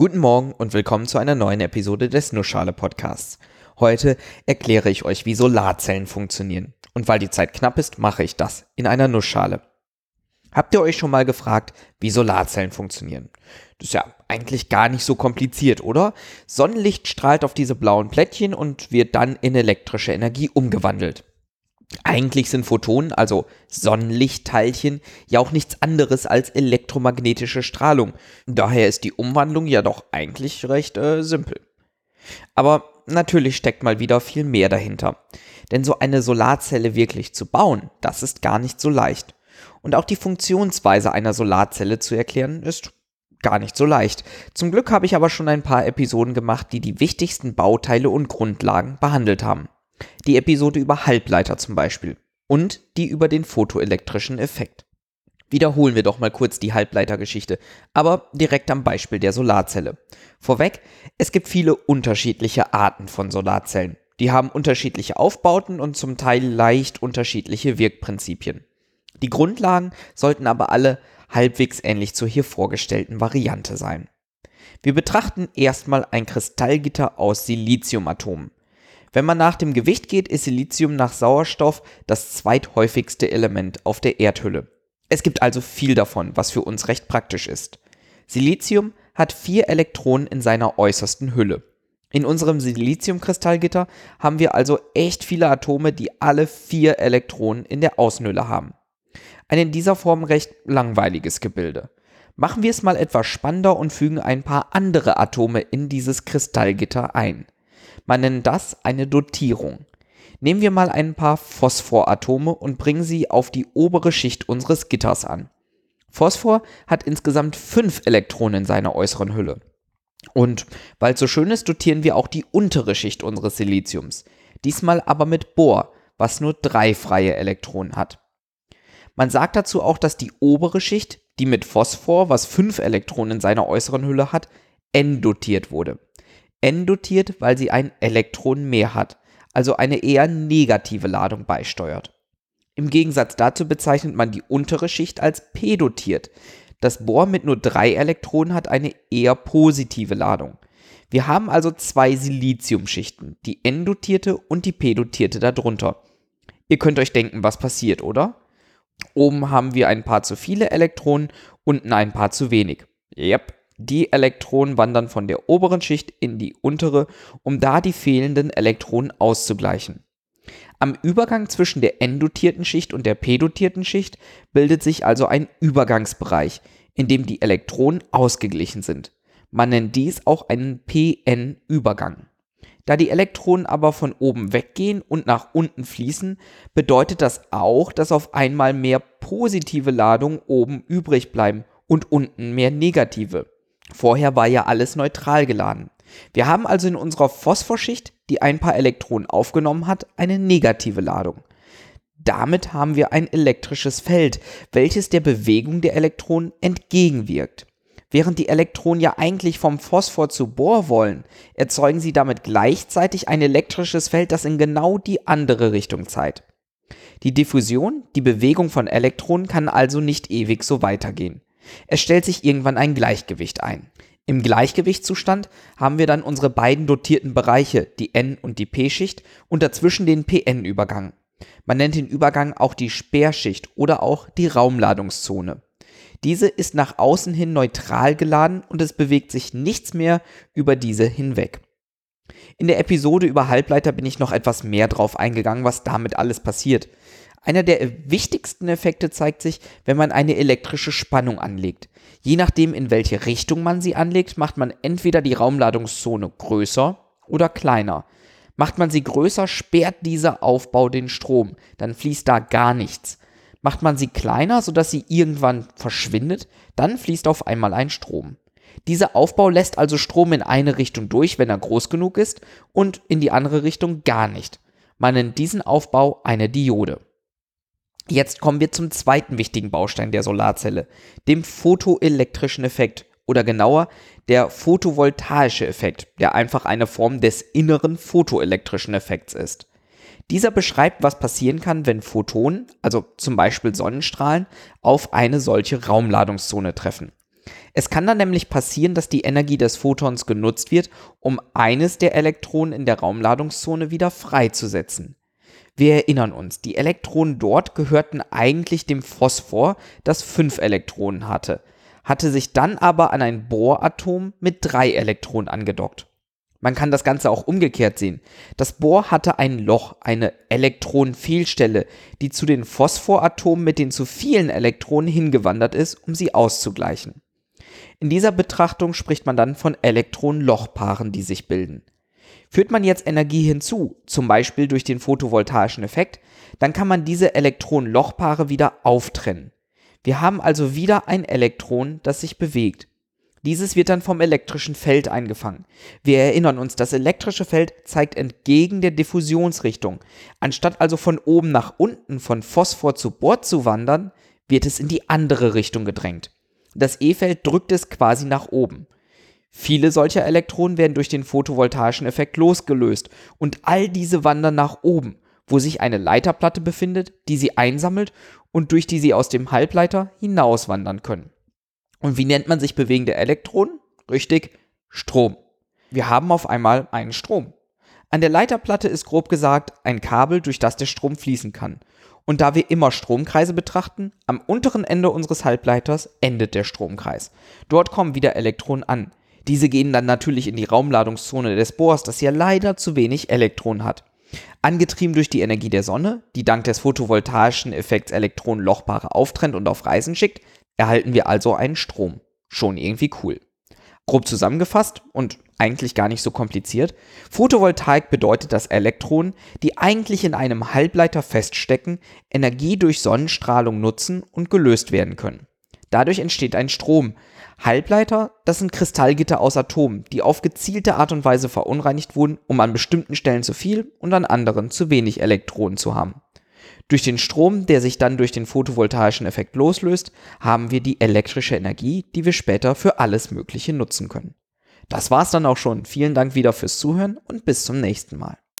Guten Morgen und willkommen zu einer neuen Episode des Nussschale Podcasts. Heute erkläre ich euch, wie Solarzellen funktionieren. Und weil die Zeit knapp ist, mache ich das in einer Nussschale. Habt ihr euch schon mal gefragt, wie Solarzellen funktionieren? Das ist ja eigentlich gar nicht so kompliziert, oder? Sonnenlicht strahlt auf diese blauen Plättchen und wird dann in elektrische Energie umgewandelt. Eigentlich sind Photonen, also Sonnenlichtteilchen, ja auch nichts anderes als elektromagnetische Strahlung. Daher ist die Umwandlung ja doch eigentlich recht äh, simpel. Aber natürlich steckt mal wieder viel mehr dahinter. Denn so eine Solarzelle wirklich zu bauen, das ist gar nicht so leicht. Und auch die Funktionsweise einer Solarzelle zu erklären, ist gar nicht so leicht. Zum Glück habe ich aber schon ein paar Episoden gemacht, die die wichtigsten Bauteile und Grundlagen behandelt haben. Die Episode über Halbleiter zum Beispiel und die über den photoelektrischen Effekt. Wiederholen wir doch mal kurz die Halbleitergeschichte, aber direkt am Beispiel der Solarzelle. Vorweg, es gibt viele unterschiedliche Arten von Solarzellen. Die haben unterschiedliche Aufbauten und zum Teil leicht unterschiedliche Wirkprinzipien. Die Grundlagen sollten aber alle halbwegs ähnlich zur hier vorgestellten Variante sein. Wir betrachten erstmal ein Kristallgitter aus Siliziumatomen. Wenn man nach dem Gewicht geht, ist Silizium nach Sauerstoff das zweithäufigste Element auf der Erdhülle. Es gibt also viel davon, was für uns recht praktisch ist. Silizium hat vier Elektronen in seiner äußersten Hülle. In unserem Siliziumkristallgitter haben wir also echt viele Atome, die alle vier Elektronen in der Außenhülle haben. Ein in dieser Form recht langweiliges Gebilde. Machen wir es mal etwas spannender und fügen ein paar andere Atome in dieses Kristallgitter ein. Man nennt das eine Dotierung. Nehmen wir mal ein paar Phosphoratome und bringen sie auf die obere Schicht unseres Gitters an. Phosphor hat insgesamt fünf Elektronen in seiner äußeren Hülle. Und weil es so schön ist, dotieren wir auch die untere Schicht unseres Siliziums. Diesmal aber mit Bohr, was nur drei freie Elektronen hat. Man sagt dazu auch, dass die obere Schicht, die mit Phosphor, was fünf Elektronen in seiner äußeren Hülle hat, N dotiert wurde. N dotiert, weil sie ein Elektron mehr hat, also eine eher negative Ladung beisteuert. Im Gegensatz dazu bezeichnet man die untere Schicht als P dotiert. Das Bohr mit nur drei Elektronen hat eine eher positive Ladung. Wir haben also zwei Siliziumschichten, die N-dotierte und die P-dotierte darunter. Ihr könnt euch denken, was passiert, oder? Oben haben wir ein paar zu viele Elektronen, unten ein paar zu wenig. Yep, die Elektronen wandern von der oberen Schicht in die untere, um da die fehlenden Elektronen auszugleichen. Am Übergang zwischen der n-dotierten Schicht und der p-dotierten Schicht bildet sich also ein Übergangsbereich, in dem die Elektronen ausgeglichen sind. Man nennt dies auch einen p-n-Übergang. Da die Elektronen aber von oben weggehen und nach unten fließen, bedeutet das auch, dass auf einmal mehr positive Ladungen oben übrig bleiben und unten mehr negative. Vorher war ja alles neutral geladen. Wir haben also in unserer Phosphorschicht, die ein paar Elektronen aufgenommen hat, eine negative Ladung. Damit haben wir ein elektrisches Feld, welches der Bewegung der Elektronen entgegenwirkt. Während die Elektronen ja eigentlich vom Phosphor zu Bohr wollen, erzeugen sie damit gleichzeitig ein elektrisches Feld, das in genau die andere Richtung zeigt. Die Diffusion, die Bewegung von Elektronen kann also nicht ewig so weitergehen. Es stellt sich irgendwann ein Gleichgewicht ein. Im Gleichgewichtszustand haben wir dann unsere beiden dotierten Bereiche, die N- und die P-Schicht, und dazwischen den PN-Übergang. Man nennt den Übergang auch die Sperrschicht oder auch die Raumladungszone. Diese ist nach außen hin neutral geladen und es bewegt sich nichts mehr über diese hinweg. In der Episode über Halbleiter bin ich noch etwas mehr drauf eingegangen, was damit alles passiert. Einer der wichtigsten Effekte zeigt sich, wenn man eine elektrische Spannung anlegt. Je nachdem, in welche Richtung man sie anlegt, macht man entweder die Raumladungszone größer oder kleiner. Macht man sie größer, sperrt dieser Aufbau den Strom, dann fließt da gar nichts. Macht man sie kleiner, sodass sie irgendwann verschwindet, dann fließt auf einmal ein Strom. Dieser Aufbau lässt also Strom in eine Richtung durch, wenn er groß genug ist, und in die andere Richtung gar nicht. Man nennt diesen Aufbau eine Diode. Jetzt kommen wir zum zweiten wichtigen Baustein der Solarzelle, dem photoelektrischen Effekt oder genauer der photovoltaische Effekt, der einfach eine Form des inneren photoelektrischen Effekts ist. Dieser beschreibt, was passieren kann, wenn Photonen, also zum Beispiel Sonnenstrahlen, auf eine solche Raumladungszone treffen. Es kann dann nämlich passieren, dass die Energie des Photons genutzt wird, um eines der Elektronen in der Raumladungszone wieder freizusetzen. Wir erinnern uns, die Elektronen dort gehörten eigentlich dem Phosphor, das fünf Elektronen hatte, hatte sich dann aber an ein Bohratom mit drei Elektronen angedockt. Man kann das Ganze auch umgekehrt sehen. Das Bohr hatte ein Loch, eine Elektronenfehlstelle, die zu den Phosphoratomen mit den zu vielen Elektronen hingewandert ist, um sie auszugleichen. In dieser Betrachtung spricht man dann von Elektronenlochpaaren, die sich bilden. Führt man jetzt Energie hinzu, zum Beispiel durch den photovoltaischen Effekt, dann kann man diese Elektronenlochpaare wieder auftrennen. Wir haben also wieder ein Elektron, das sich bewegt. Dieses wird dann vom elektrischen Feld eingefangen. Wir erinnern uns, das elektrische Feld zeigt entgegen der Diffusionsrichtung. Anstatt also von oben nach unten von Phosphor zu Bohr zu wandern, wird es in die andere Richtung gedrängt. Das E-Feld drückt es quasi nach oben. Viele solcher Elektronen werden durch den photovoltaischen Effekt losgelöst und all diese wandern nach oben, wo sich eine Leiterplatte befindet, die sie einsammelt und durch die sie aus dem Halbleiter hinauswandern können. Und wie nennt man sich bewegende Elektronen? Richtig, Strom. Wir haben auf einmal einen Strom. An der Leiterplatte ist grob gesagt ein Kabel, durch das der Strom fließen kann. Und da wir immer Stromkreise betrachten, am unteren Ende unseres Halbleiters endet der Stromkreis. Dort kommen wieder Elektronen an. Diese gehen dann natürlich in die Raumladungszone des Bohrs, das ja leider zu wenig Elektronen hat. Angetrieben durch die Energie der Sonne, die dank des photovoltaischen Effekts Elektronen Lochpaare auftrennt und auf Reisen schickt, erhalten wir also einen Strom. Schon irgendwie cool. Grob zusammengefasst und eigentlich gar nicht so kompliziert, Photovoltaik bedeutet, dass Elektronen, die eigentlich in einem Halbleiter feststecken, Energie durch Sonnenstrahlung nutzen und gelöst werden können. Dadurch entsteht ein Strom. Halbleiter, das sind Kristallgitter aus Atomen, die auf gezielte Art und Weise verunreinigt wurden, um an bestimmten Stellen zu viel und an anderen zu wenig Elektronen zu haben. Durch den Strom, der sich dann durch den photovoltaischen Effekt loslöst, haben wir die elektrische Energie, die wir später für alles Mögliche nutzen können. Das war's dann auch schon. Vielen Dank wieder fürs Zuhören und bis zum nächsten Mal.